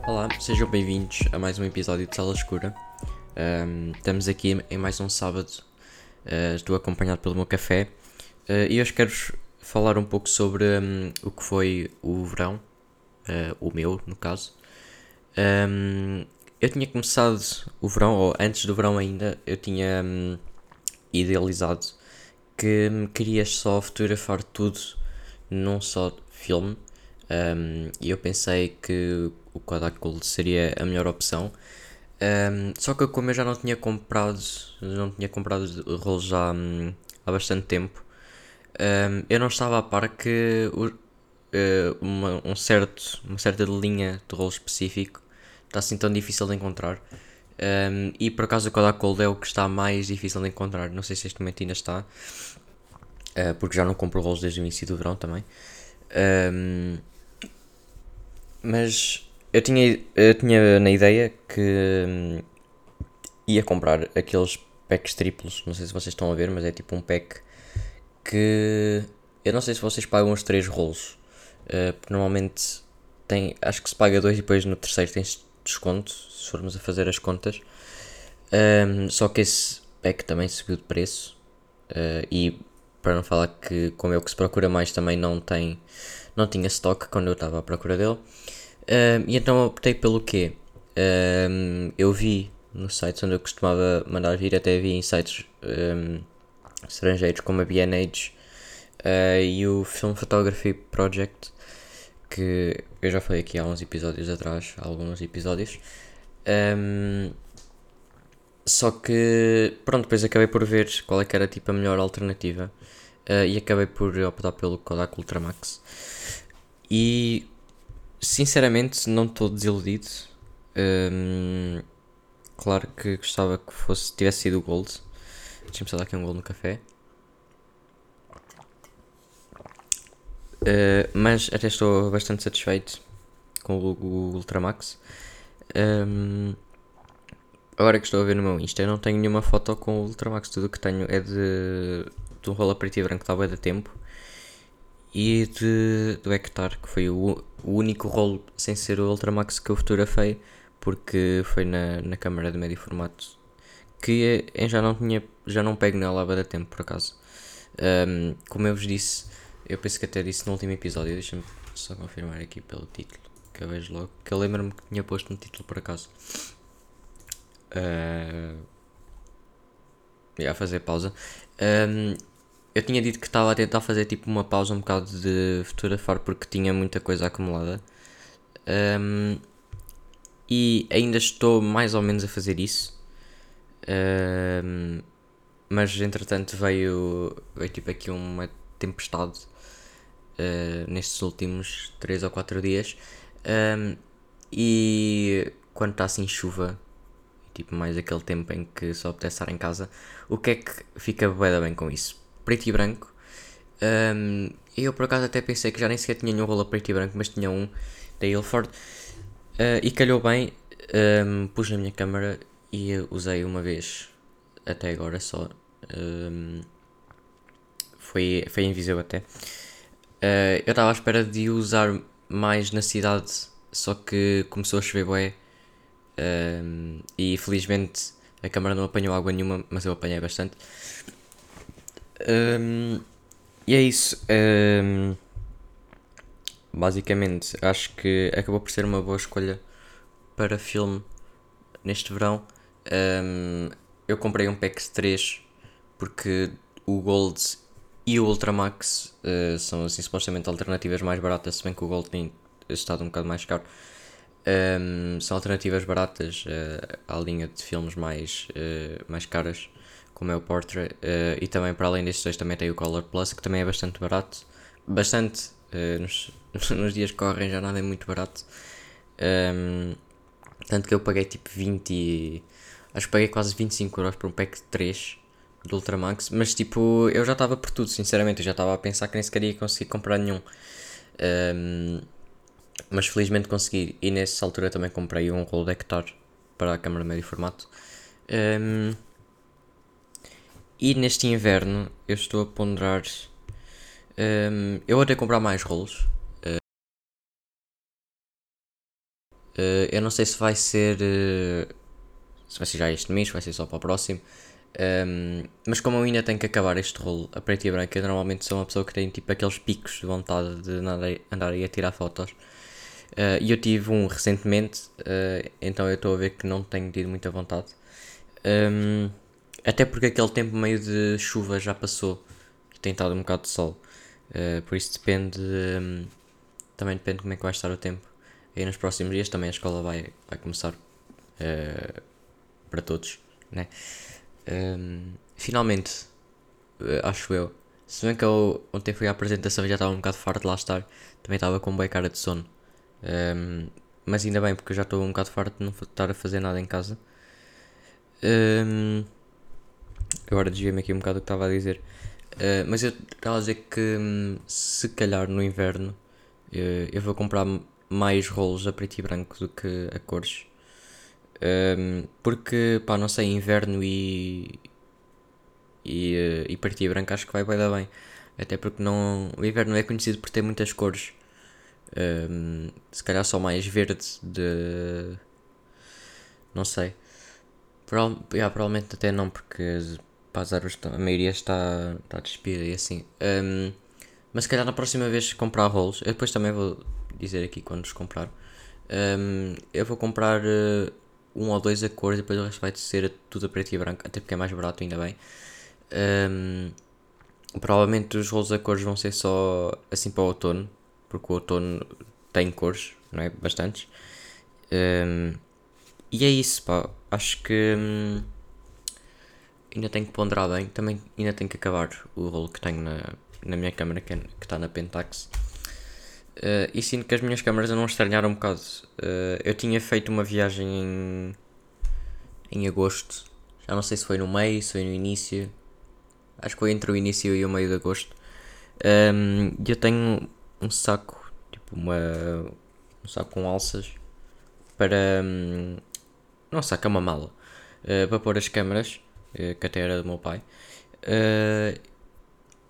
Olá, sejam bem-vindos a mais um episódio de Sala Escura. Um, estamos aqui em mais um sábado, uh, estou acompanhado pelo meu café uh, e hoje quero falar um pouco sobre um, o que foi o verão, uh, o meu no caso. Um, eu tinha começado o verão, ou antes do verão ainda, eu tinha idealizado que queria só fotografar tudo num só filme um, e eu pensei que o Kodak Gold seria a melhor opção. Um, só que como eu já não tinha comprado, não tinha comprado rolos já hum, há bastante tempo, um, eu não estava a par que o, uh, uma, um certo, uma certa linha de rolo específico está assim tão difícil de encontrar. Um, e por acaso o Kodak Gold é o que está mais difícil de encontrar. Não sei se este momento ainda está, uh, porque já não compro rolos desde o início do verão também. Um, mas eu tinha, eu tinha na ideia que hum, ia comprar aqueles packs triplos. Não sei se vocês estão a ver, mas é tipo um pack que eu não sei se vocês pagam os 3 rolos. Uh, normalmente tem, acho que se paga dois e depois no terceiro tem desconto, se formos a fazer as contas. Um, só que esse pack também subiu de preço. Uh, e para não falar que como é o que se procura mais também não tem não tinha stock quando eu estava à procura dele. Um, e então optei pelo quê? Um, eu vi no site onde eu costumava mandar vir, até vi em sites um, estrangeiros como a B&H uh, e o Film Photography Project, que eu já falei aqui há uns episódios atrás, alguns episódios. só que, pronto, depois acabei por ver qual é que era tipo a melhor alternativa uh, e acabei por optar pelo Kodak Ultramax. E sinceramente não estou desiludido. Um, claro que gostava que fosse tivesse sido o Gold. Deixa-me só dar aqui um gol no café. Uh, mas até estou bastante satisfeito com o, o Ultramax. Um, agora que estou a ver no meu Insta, eu não tenho nenhuma foto com o Ultramax. Tudo o que tenho é de, de um rolo preto e branco, estava da tempo e de, do Hectare, que foi o, o único rolo sem ser o Ultramax que eu fotografei, porque foi na, na câmara de médio formato, que eu já não tinha, já não pego nela há bastante tempo, por acaso. Um, como eu vos disse, eu penso que até disse no último episódio, deixa-me só confirmar aqui pelo título, que eu vejo logo, que eu lembro-me que tinha posto no título por acaso. Uh, a fazer pausa. Um, eu tinha dito que estava a tentar fazer tipo uma pausa um bocado de fotografar porque tinha muita coisa acumulada. Um, e ainda estou mais ou menos a fazer isso. Um, mas entretanto veio, veio tipo aqui uma tempestade uh, nestes últimos 3 ou 4 dias. Um, e quando está assim chuva, tipo mais aquele tempo em que só apetece estar em casa, o que é que fica bem, bem com isso? Preto e branco. Um, eu por acaso até pensei que já nem sequer tinha nenhum rolo preto e branco, mas tinha um da Ilford. Uh, e calhou bem, um, pus na minha câmera e usei uma vez até agora só. Um, foi, foi invisível até. Uh, eu estava à espera de usar mais na cidade, só que começou a chover bué. Um, e felizmente a câmera não apanhou água nenhuma, mas eu apanhei bastante. Um, e é isso. Um, basicamente, acho que acabou por ser uma boa escolha para filme neste verão. Um, eu comprei um PEX 3 porque o Gold e o Ultramax uh, são assim supostamente alternativas mais baratas, se bem que o Gold tem estado um bocado mais caro. Um, são alternativas baratas uh, à linha de filmes mais, uh, mais caras como é o Portrait, uh, e também para além destes dois também tem o Color Plus, que também é bastante barato, bastante, uh, nos, nos dias que correm já nada é muito barato, um, ehm, tanto que eu paguei tipo 20, acho que paguei quase 25 euros por um pack de 3 do Ultramax, mas tipo, eu já estava por tudo, sinceramente, eu já estava a pensar que nem sequer ia conseguir comprar nenhum. Um, ehm, mas felizmente consegui, e nessa altura também comprei um rolo de para a câmera médio formato. Um, ehm, e neste inverno eu estou a ponderar. Um, eu vou ter comprar mais rolos. Uh, Uh, eu não sei se vai ser. Uh, se vai ser já este mês, vai ser só para o próximo. Um, mas como eu ainda tenho que acabar este rolo a preto e branco, eu normalmente sou uma pessoa que tem tipo aqueles picos de vontade de andar, aí a tirar fotos. Uh, e eu tive um recentemente, uh, então eu estou a ver que não tenho tido muita vontade. Um, até porque aquele tempo meio de chuva já passou tem estado um bocado de sol. Uh, por isso depende. Um, também depende como é que vai estar o tempo. E nos próximos dias também a escola vai, vai começar para todos, né? Um, finalmente, acho eu. Se bem que eu ontem fui à apresentação e já estava um bocado farto de lá estar, também estava com boa cara de sono. Um, mas ainda bem, porque eu já estou um bocado farto de não estar a fazer nada em casa. Um, agora desviei-me aqui um bocado o que estava a dizer. Uh, mas eu estava a dizer que um, se calhar no inverno uh, eu vou comprar mais rolos a preto e branco do que a cores. Um, porque, pá, não sei, inverno e. e, uh, e preto e branco acho que vai dar bem. Até porque não, o inverno é conhecido por ter muitas cores. Um, se calhar só mais verde de. Não sei. Proval yeah, provavelmente até não, porque pá, a maioria está, está despida e assim. Um, mas se calhar na próxima vez comprar rolos, eu depois também vou dizer aqui quando os comprar. Um, eu vou comprar uh, um ou dois a cores e depois o resto vai ser tudo a preto e branco, até porque é mais barato, ainda bem. Um, provavelmente os rolos a cores vão ser só assim para o outono, porque o outono tem cores, não é? Bastantes. Um, e é isso, pá. Acho que hum, ainda tenho que ponderar bem. Também ainda tenho que acabar o rolo que tenho na, na minha câmera, que, é, que está na Pentax. Uh, e sinto que as minhas câmeras não estranharam um bocado. Uh, eu tinha feito uma viagem em, em agosto. Já não sei se foi no meio, se foi no início. Acho que foi entre o início e o meio de agosto. Um, eu tenho um saco, tipo uma, um saco com alças para. Um, não saco, é uma mala. Uh, para pôr as câmeras, uh, que até era do meu pai. Uh,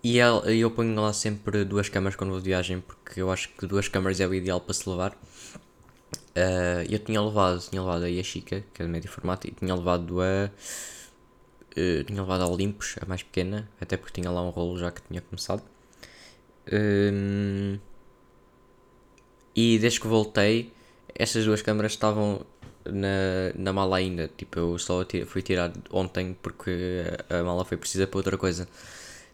e eu ponho lá sempre duas câmaras quando vou de viagem, porque eu acho que duas câmaras é o ideal para se levar. eu tinha levado, tinha levado a Chica, que é de médio formato, e tinha levado a. tinha levado a Olympus, a mais pequena, até porque tinha lá um rolo já que tinha começado. Um, e desde que voltei, estas duas câmaras estavam na, na mala ainda. Tipo, eu só fui tirar ontem porque a mala foi precisa para outra coisa.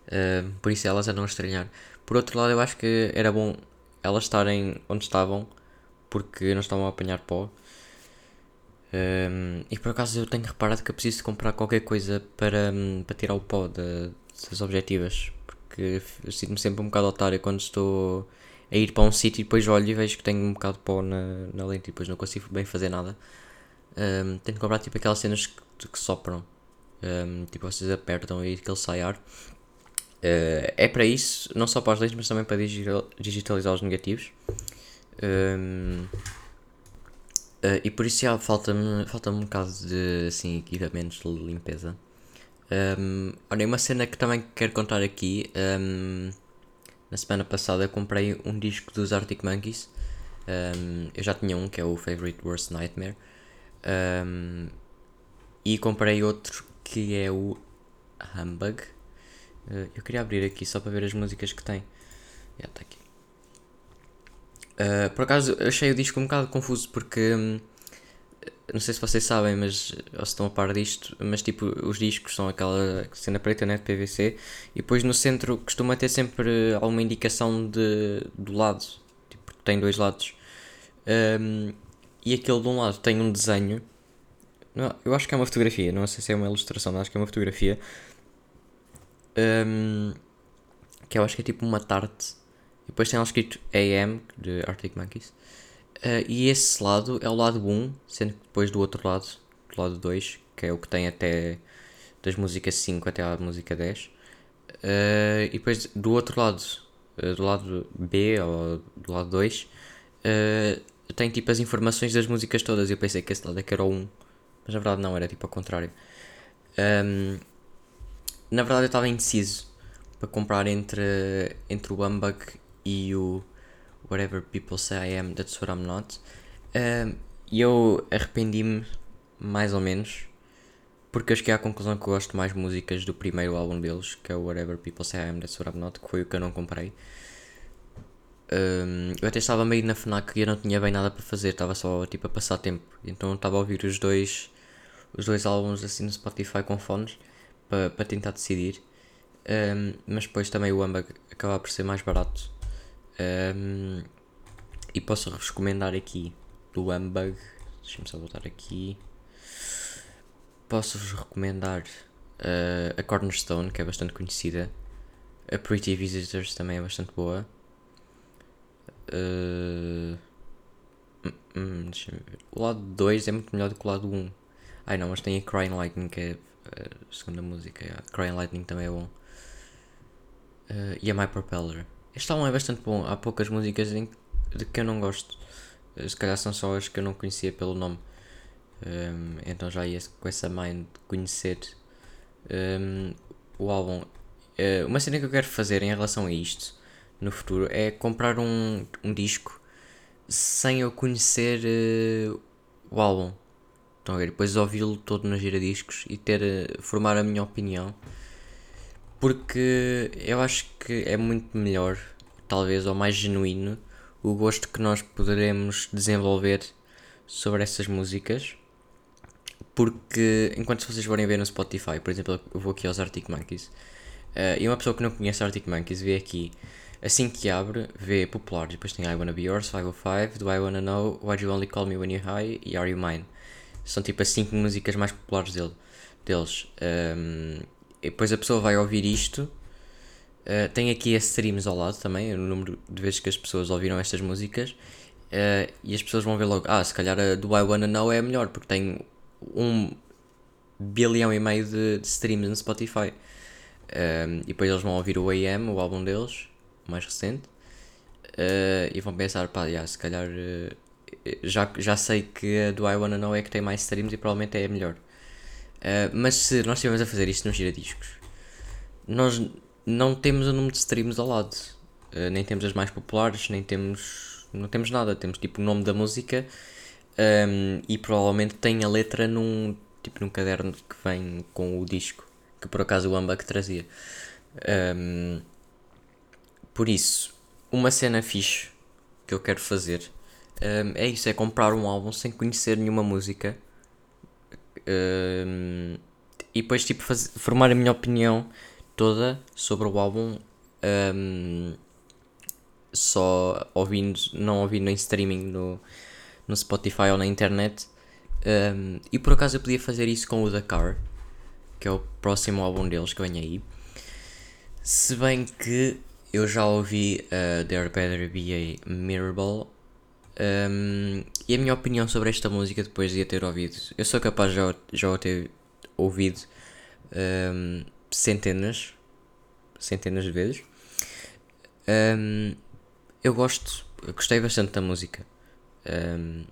Uh, por isso elas a estranhar. Por outro lado, eu acho que era bom elas estarem onde estavam porque não estavam a apanhar pó. Um, e por acaso eu tenho reparado que eu preciso comprar qualquer coisa para, para tirar o pó de, das objetivas porque sinto-me sempre um bocado otário quando estou a ir para um sítio e depois olho e vejo que tenho um bocado de pó na, na lente e depois não consigo bem fazer nada. Um, que comprar tipo aquelas cenas que, que sopram, um, tipo vocês apertam e que ele sai ar. Uh, é para isso, não só para as lentes, mas também para digitalizar os negativos. Um, uh, e por isso já falta-me falta um bocado de assim, equipamentos de limpeza. Um, olha, uma cena que também quero contar aqui. Um, na semana passada comprei um disco dos Arctic Monkeys. Um, eu já tinha um que é o Favorite Worst Nightmare. Um, e comprei outro que é o Humbug. Uh, eu queria abrir aqui só para ver as músicas que tem. Já está aqui. Uh, por acaso achei o disco um bocado confuso porque um, não sei se vocês sabem, mas ou se estão a par disto, mas tipo, os discos são aquela cena preta, né, de PVC, e depois no centro costuma ter sempre alguma indicação de, do lado, tipo, tem dois lados. Um, e aquele de um lado tem um desenho, não, eu acho que é uma fotografia, não sei se é uma ilustração, mas acho que é uma fotografia, um, que eu acho que é tipo uma tarte, e depois tem lá escrito AM, de Arctic Monkeys, Uh, e esse lado é o lado 1, sendo que depois do outro lado, do lado 2, que é o que tem até das músicas 5 até à música 10. Uh, eh, e depois do outro lado, uh, do lado B ou do lado 2, tem tipo as informações das músicas todas. Eu pensei que esse lado é que era o 1, mas na verdade não, era tipo ao contrário. Um, ehm, na verdade eu estava indeciso para comprar entre, entre o Humbug e o whatever people say I am, that's what I'm not. E eu arrependi-me, mais ou menos, porque eu cheguei à conclusão que eu gosto mais músicas do primeiro álbum deles, que é o Whatever People Say I Am That's What I'm Not, que foi o que eu não comprei. Um, eu até estava meio na FNAC e eu não tinha bem nada para fazer, estava só tipo a passar tempo. Então estava a ouvir os dois, os dois álbuns assim no Spotify com fones para tentar decidir. Um, mas depois também o Amba acaba por ser mais barato. Um, e posso recomendar aqui do Humbug. Deixa-me só voltar aqui. Posso-vos recomendar uh, a Cornerstone, que é bastante conhecida. A Pretty Visitors também é bastante boa. Uh, hum, o lado 2 é muito melhor do que o lado 1. Um. Ai não, mas tem a Crying Lightning, que é a segunda música. Yeah. Crying Lightning também é bom. Uh, e a My Propeller. Este álbum é bastante bom. Há poucas músicas em, de que eu não gosto. Se calhar são só as que eu não conhecia pelo nome. Um, então já ia com essa mind de conhecer um, o álbum. Uh, uma cena que eu quero fazer em relação a isto no futuro é comprar um, um disco sem eu conhecer uh, o álbum. Ver? Depois ouvi-lo todo nos giradiscos e ter uh, formar a minha opinião. Porque eu acho que é muito melhor, talvez, ou mais genuíno, o gosto que nós poderemos desenvolver sobre essas músicas porque enquanto vocês forem ver no Spotify, por exemplo, eu vou aqui aos Arctic Monkeys uh, e uma pessoa que não conhece Arctic Monkeys vê aqui, assim que abre, vê popular, depois tem I Wanna Be Yours, 505, Do I Wanna Know, Why You Only Call Me When You're High e Are You Mine. São tipo as 5 músicas mais populares dele, deles. Um, ehm, e depois a pessoa vai ouvir isto. Uh, tem aqui as streams ao lado também, o número de vezes que as pessoas ouviram estas músicas. Uh, e as pessoas vão ver logo, ah, se calhar a do I Wanna Know é melhor, porque tem um bilhão e meio de, de streams no Spotify. Um, e depois eles vão ouvir o AM, o álbum deles, mais recente, uh, e vão pensar, pá, yeah, se calhar uh, já, já sei que a do I Wanna Know é que tem mais streams e provavelmente é a melhor. Uh, mas se nós estivermos a fazer isto nos giradiscos, nós não temos o número de streams ao lado, nem temos as mais populares, nem temos, não temos nada, temos tipo o nome da música um, e provavelmente tem a letra num, tipo, num caderno que vem com o disco, que por acaso o Amba que trazia. Um, por isso, uma cena fixe que eu quero fazer um, é isso: é comprar um álbum sem conhecer nenhuma música um, e depois tipo, fazer, formar a minha opinião toda sobre o álbum um, só ouvindo, não ouvindo em streaming no, no Spotify ou na internet. Um, e por acaso eu podia fazer isso com o Dakar, que é o próximo álbum deles que vem aí. Se bem que eu já ouvi uh, There Better Be a Mirrorball. Um, e a minha opinião sobre esta música depois de a ter ouvido, eu sou capaz já, já ter ouvido um, centenas, centenas de vezes. Um, eu gosto, eu gostei bastante da música. Um,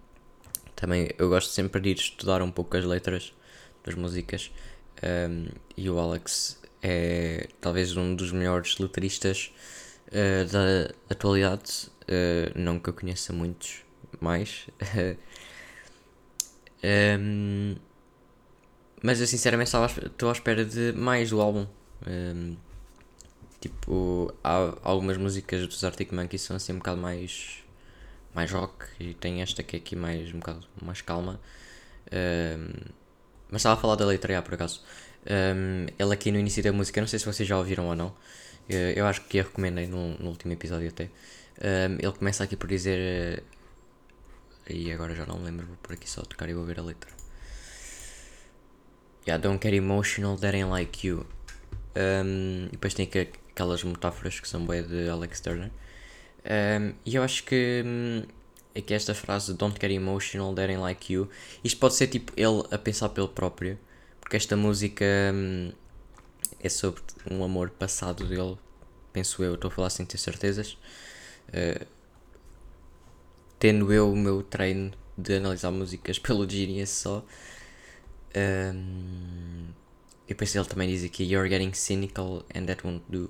também eu gosto sempre de ir estudar um pouco as letras das músicas um, e o Alex é talvez um dos melhores letristas uh, da atualidade. Uh, não que eu conheça muitos mais. um, mas eu sinceramente estou à espera de mais do álbum. Um, tipo, há algumas músicas dos Arctic Monkeys são assim um bocado mais mais rock e tem esta que é aqui mais um bocado mais calma. Um, mas estava a falar da letra já por acaso. Um, ele aqui no início da música, não sei se vocês já ouviram ou não. Eu, eu acho que a recomendei no, no último episódio até. Um, ele começa aqui por dizer. E agora já não me lembro, vou por aqui só tocar e vou ver a letra. Yeah, don't get emotional, that like you. Um, e depois tem aqui aquelas metáforas que são boas de Alex Turner. Um, e eu acho que hum, é que esta frase Don't get emotional, that like you. Isto pode ser tipo ele a pensar pelo próprio, porque esta música hum, é sobre um amor passado dele, penso eu, estou a falar sem ter certezas. Uh, tendo eu o meu treino de analisar músicas pelo Genius só. Um, eu pensei ele também diz aqui You're getting cynical and that won't do.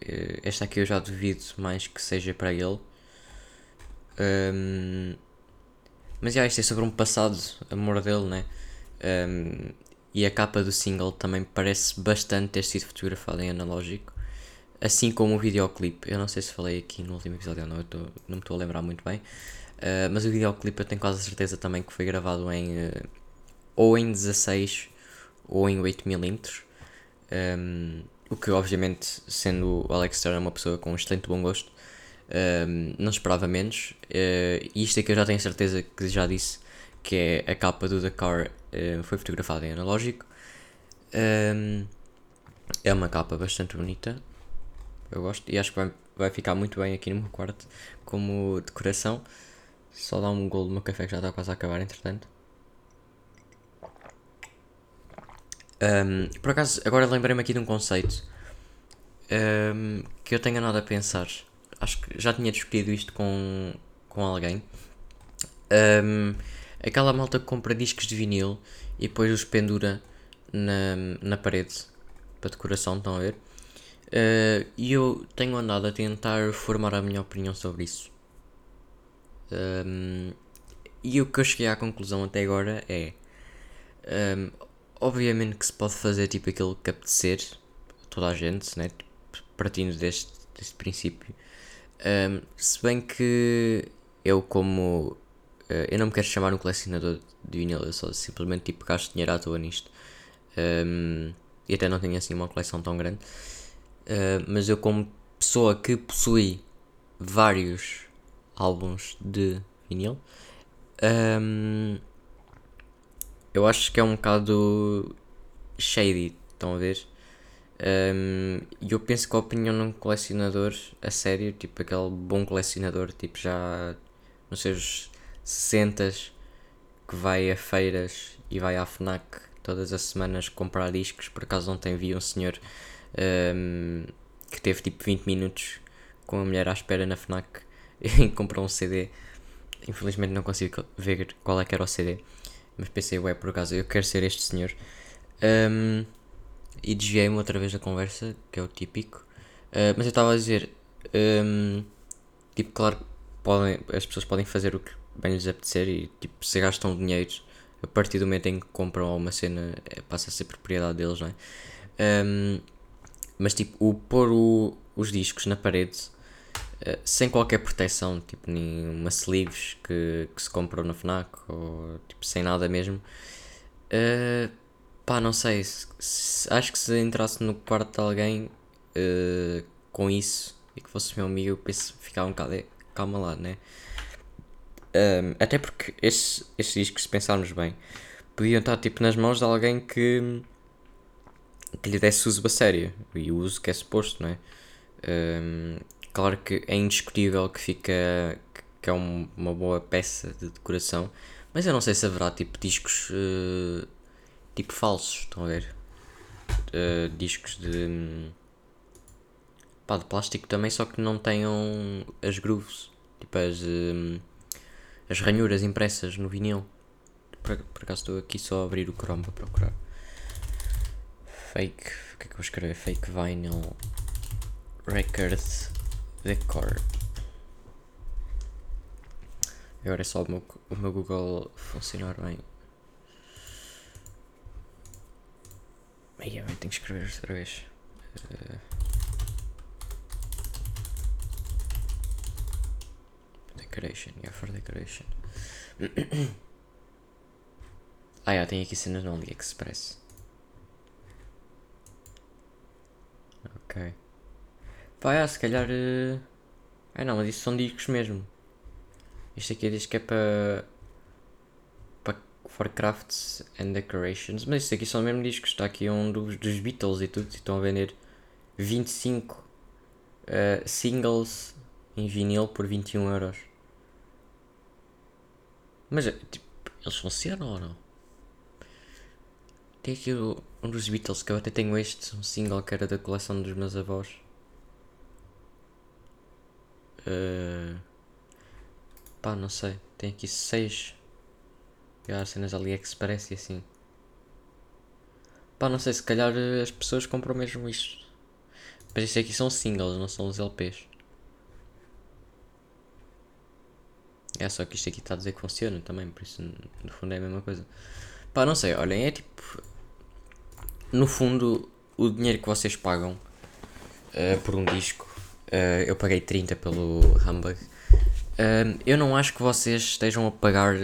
Eh, esta aqui eu já duvido mais que seja para ele. Um, mas já, isto é sobre um passado amor dele, né? Um, e a capa do single também parece bastante ter sido fotografada em analógico. Assim como o videoclipe. Eu não sei se falei aqui no último episódio ou não, eu tô, não me estou a lembrar muito bem. Uh, mas o videoclipe eu tenho quase a certeza também que foi gravado em uh, ou em 16 ou em 8mm. Um, o que obviamente, sendo o Alex Turner uma pessoa com um excelente bom gosto, um, não esperava menos. Uh, e isto é que eu já tenho certeza que já disse que é a capa do Dakar uh, foi fotografada em analógico. Um, é uma capa bastante bonita. Eu gosto e acho que vai, vai ficar muito bem aqui no meu quarto como decoração. Só dá um gol do meu café que já está quase a acabar, entretanto. Um, por acaso, agora lembrei-me aqui de um conceito um, que eu tenho nada a pensar. Acho que já tinha discutido isto com, com alguém. Um, aquela malta que compra discos de vinil e depois os pendura na, na parede para decoração, estão a ver? Uh, e eu tenho andado a tentar formar a minha opinião sobre isso. Um, e o que eu cheguei à conclusão até agora é. Um, obviamente que se pode fazer tipo aquilo que apetecer, toda a gente, né? partindo deste, deste princípio. Um, se bem que eu, como. Uh, eu não me quero chamar um colecionador de vinil, eu só simplesmente tipo gasto dinheiro à toa nisto. E até não tenho assim uma coleção tão grande. Uh, mas eu, como pessoa que possui vários álbuns de vinil, um, eu acho que é um bocado shady, estão a ver? E um, eu penso que a opinião de um colecionador a sério, tipo aquele bom colecionador, tipo já nos seus 60 que vai a feiras e vai à FNAC todas as semanas comprar discos. Por acaso ontem vi um senhor um, que teve tipo 20 minutos com a mulher à espera na FNAC e comprou um CD. Infelizmente não consigo ver qual é que era o CD mas pensei, ué, por acaso eu quero ser este senhor. Um, e desviei-me outra vez da conversa, que é o típico. Uh, mas eu estava a dizer, um, tipo, claro podem, as pessoas podem fazer o que bem lhes apetecer e tipo, se gastam dinheiro a partir do momento em que compram uma cena é, passa a ser propriedade deles, não é? Um, mas tipo, o pôr o, os discos na parede eh, sem qualquer proteção, tipo nenhuma sleeves que, que se comprou na FNAC ou tipo sem nada mesmo. Uh, pá, não sei, se, se, acho que se entrasse no quarto de alguém uh, com isso e que fosse meu amigo, eu penso ficar um bocado, calma lá, né? Um, até porque estes, estes discos, se pensarmos bem, podiam estar tipo nas mãos de alguém que, que lhe desse uso a sério e o uso que é suposto, não é? Um, Claro que é indiscutível que fica que é um, uma boa peça de decoração, mas eu não sei se haverá tipo discos uh, tipo falsos, estão a ver? Uh, discos de pá, de plástico também, só que não tenham as grooves, tipo as, uh, as ranhuras impressas no vinil. Por, por acaso estou aqui só a abrir o Chrome para procurar. Fake, o que é que eu vou escrever? Fake vinyl record Decor. Agora é só o meu, o meu Google funcionar bem. Aí eu tenho que escrever outra vez. Uh... Decoration, yeah, for decoration. ah, já, tem aqui cenas no AliExpress. Ok. Pá, é, se calhar. Uh... Ah não, mas isso são discos mesmo. Isto aqui diz que é para. para For Crafts and Decorations. Mas isto aqui são mesmo discos. Está aqui um dos, dos Beatles e tudo. E estão a vender 25 uh, eh, singles em vinil por 21 euros. Mas eh, tipo, eles funcionam ou não? Tem aqui um dos Beatles que eu até tenho este, um single que era da coleção dos meus avós. Uh, pá, não sei. Tem aqui 6. E há cenas AliExpress e assim. Pá, não sei. Se calhar eh, as pessoas compram mesmo isto. Mas isso aqui são singles, não são os LPs. É só que isto aqui está a dizer que funciona também, por isso no fundo é a mesma coisa. Pá, não sei, olhem, é tipo. No fundo, o dinheiro que vocês pagam uh, por um disco, uh, eu paguei 30 pelo Humbug. Uh, eu não acho que vocês estejam a pagar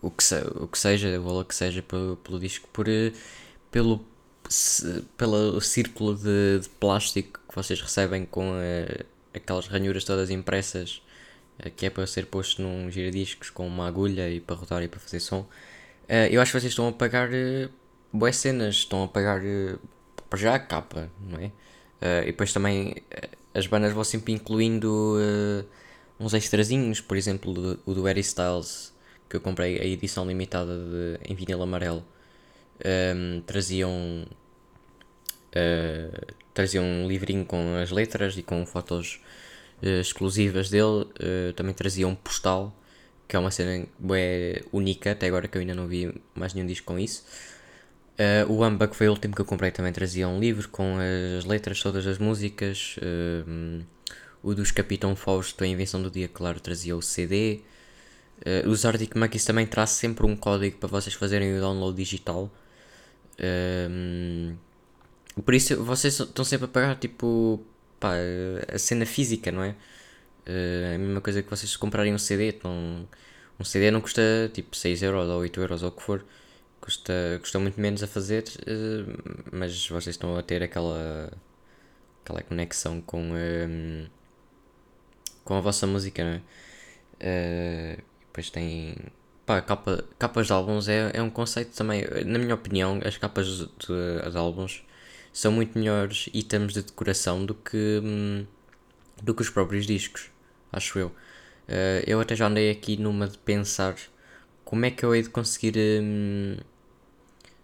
o, que se, o que seja, o valor que seja pelo, pelo disco, por, pelo, se, pelo círculo de, de, plástico que vocês recebem com aquelas ranhuras todas impressas que é para ser posto num giradiscos com uma agulha e para rodar e para fazer som. Eu acho que vocês estão a pagar boas cenas, estão a pagar uh, para já a capa, não é? Uh, e depois também as bandas vão sempre incluindo uns extrazinhos, por exemplo, o do Harry Styles, que eu comprei a edição limitada de, em vinil amarelo, um, traziam, traziam um livrinho com as letras e com fotos exclusivas dele, também traziam um postal que é uma cena bem única, até agora que eu ainda não vi mais nenhum disco com isso. Uh, o Amba, que foi o último que eu comprei, também trazia um livro com as letras, todas as músicas. Uh, o dos Capitão Fausto, A Invenção do Dia Claro, trazia o CD. Uh, os Arctic Monkeys também traz sempre um código para vocês fazerem o download digital. por isso, vocês estão sempre a pagar tipo pá, a cena física, não é? Uh, a mesma coisa que vocês comprarem um CD. Não, um CD não custa tipo 6 euros ou 8 euros ou o que for. Custa, custa muito menos a fazer, uh, mas vocês estão a ter aquela, aquela conexão com, um, ehm, com a vossa música, não é? Uh, depois tem. Pá, capa, capas de álbuns é, é um conceito também. Na minha opinião, as capas de, de álbuns são muito melhores itens de decoração do que, hum, do que os próprios discos acho eu. Uh, eu até já andei aqui numa de pensar como é que eu hei de conseguir um,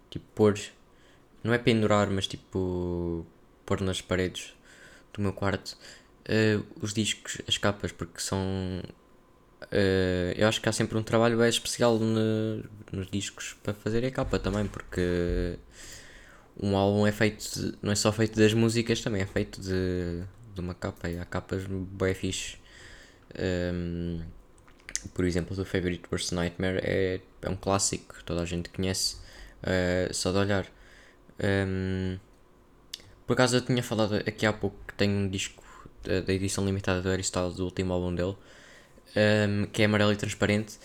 tipo pôr, não é pendurar, mas tipo pôr nas paredes do meu quarto uh, os discos, as capas, porque são. Uh, eu acho que há sempre um trabalho bem especial no, nos discos para fazer a capa também, porque um álbum é feito, de, não é só feito das músicas, também é feito de, de uma capa, e há capas bem fixe um, por exemplo, do Favorite Worst Nightmare é, é um clássico, toda a gente conhece, uh, só de olhar. Um, por acaso eu tinha falado aqui há pouco que tem um disco da, da edição limitada do Styles, do último álbum dele, um, que é amarelo e transparente.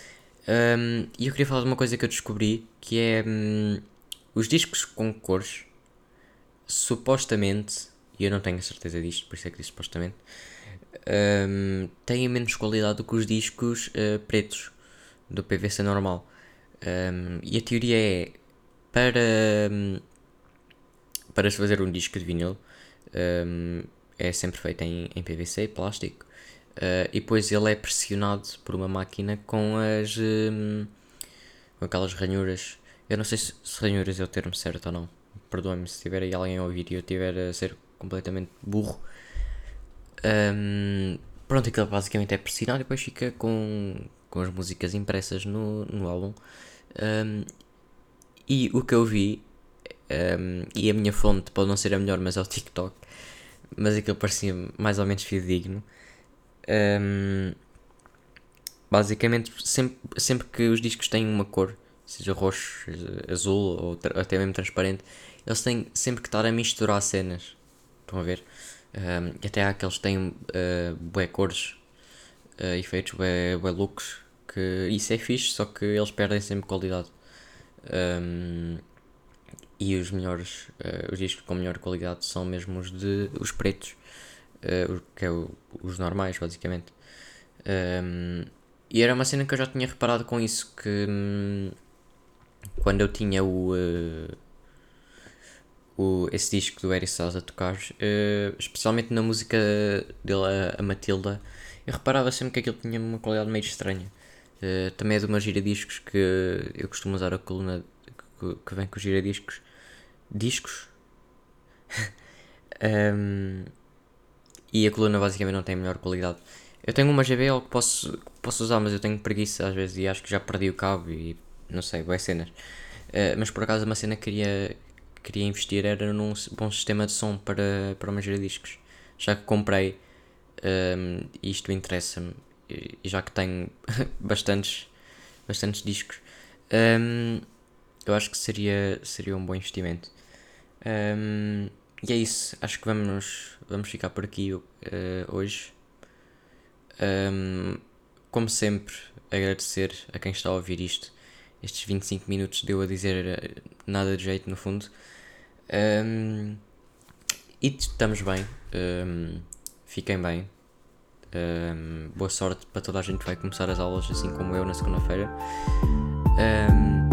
Um, e eu queria falar de uma coisa que eu descobri, que é um, os discos com cores, supostamente, e eu não tenho a certeza disto, por isso é que disse supostamente, têm menos qualidade do que os discos uh, pretos do PVC normal. Um, e a teoria é para, um, para se fazer um disco de vinil é sempre feito em, em PVC, plástico, uh, e depois ele é pressionado por uma máquina com as com aquelas ranhuras. Eu não sei se, se ranhuras é o termo certo ou não. Perdoa-me se tiver aí alguém a ouvir e eu estiver a ser completamente burro. Um, pronto, aquilo basicamente é pressionado e depois fica com, com as músicas impressas no, no álbum. Um, e o que eu vi, um, e a minha fonte pode não ser a melhor, mas é o TikTok, mas aquilo parecia mais ou menos fidedigno. Um, basicamente, sempre, sempre que os discos têm uma cor, seja roxo, azul ou até mesmo transparente, eles têm sempre que estar a misturar cenas. Estão a ver? Um, até há aqueles que têm uh, bué cores, uh, efeitos, bué, bué looks, que isso é fixe, só que eles perdem sempre qualidade. Um, e os melhores, uh, os discos com melhor qualidade são mesmo os de os pretos, uh, que é o, os normais, basicamente. Um, e era uma cena que eu já tinha reparado com isso, que um, quando eu tinha o, uh, o, esse disco do Eric Styles a tocar, especialmente na música dele, a, Matilda, eu reparava sempre que aquilo tinha uma qualidade meio estranha. Uh, também é de uma giradiscos que eu costumo usar a coluna que, que vem com giradiscos. Discos? um, e a coluna basicamente não tem melhor qualidade. Eu tenho uma GBL que posso, que posso usar, mas eu tenho preguiça às vezes e acho que já perdi o cabo e não sei, boas cenas. Uh, mas por acaso uma cena que queria, queria investir era num bom sistema de som para, para uma giradiscos. Já que comprei, um, isto interessa-me, e, já que tenho bastantes, bastantes discos, um, eu acho que seria, seria um bom investimento. Um, e é isso, acho que vamos, vamos ficar por aqui uh, hoje. Um, como sempre, agradecer a quem está a ouvir isto. Estes 25 minutos deu a dizer eh, nada de jeito no fundo. Um, e estamos bem. Um, fiquem bem. Um, boa sorte para toda a gente que vai começar as aulas, assim como eu, na segunda-feira. Um,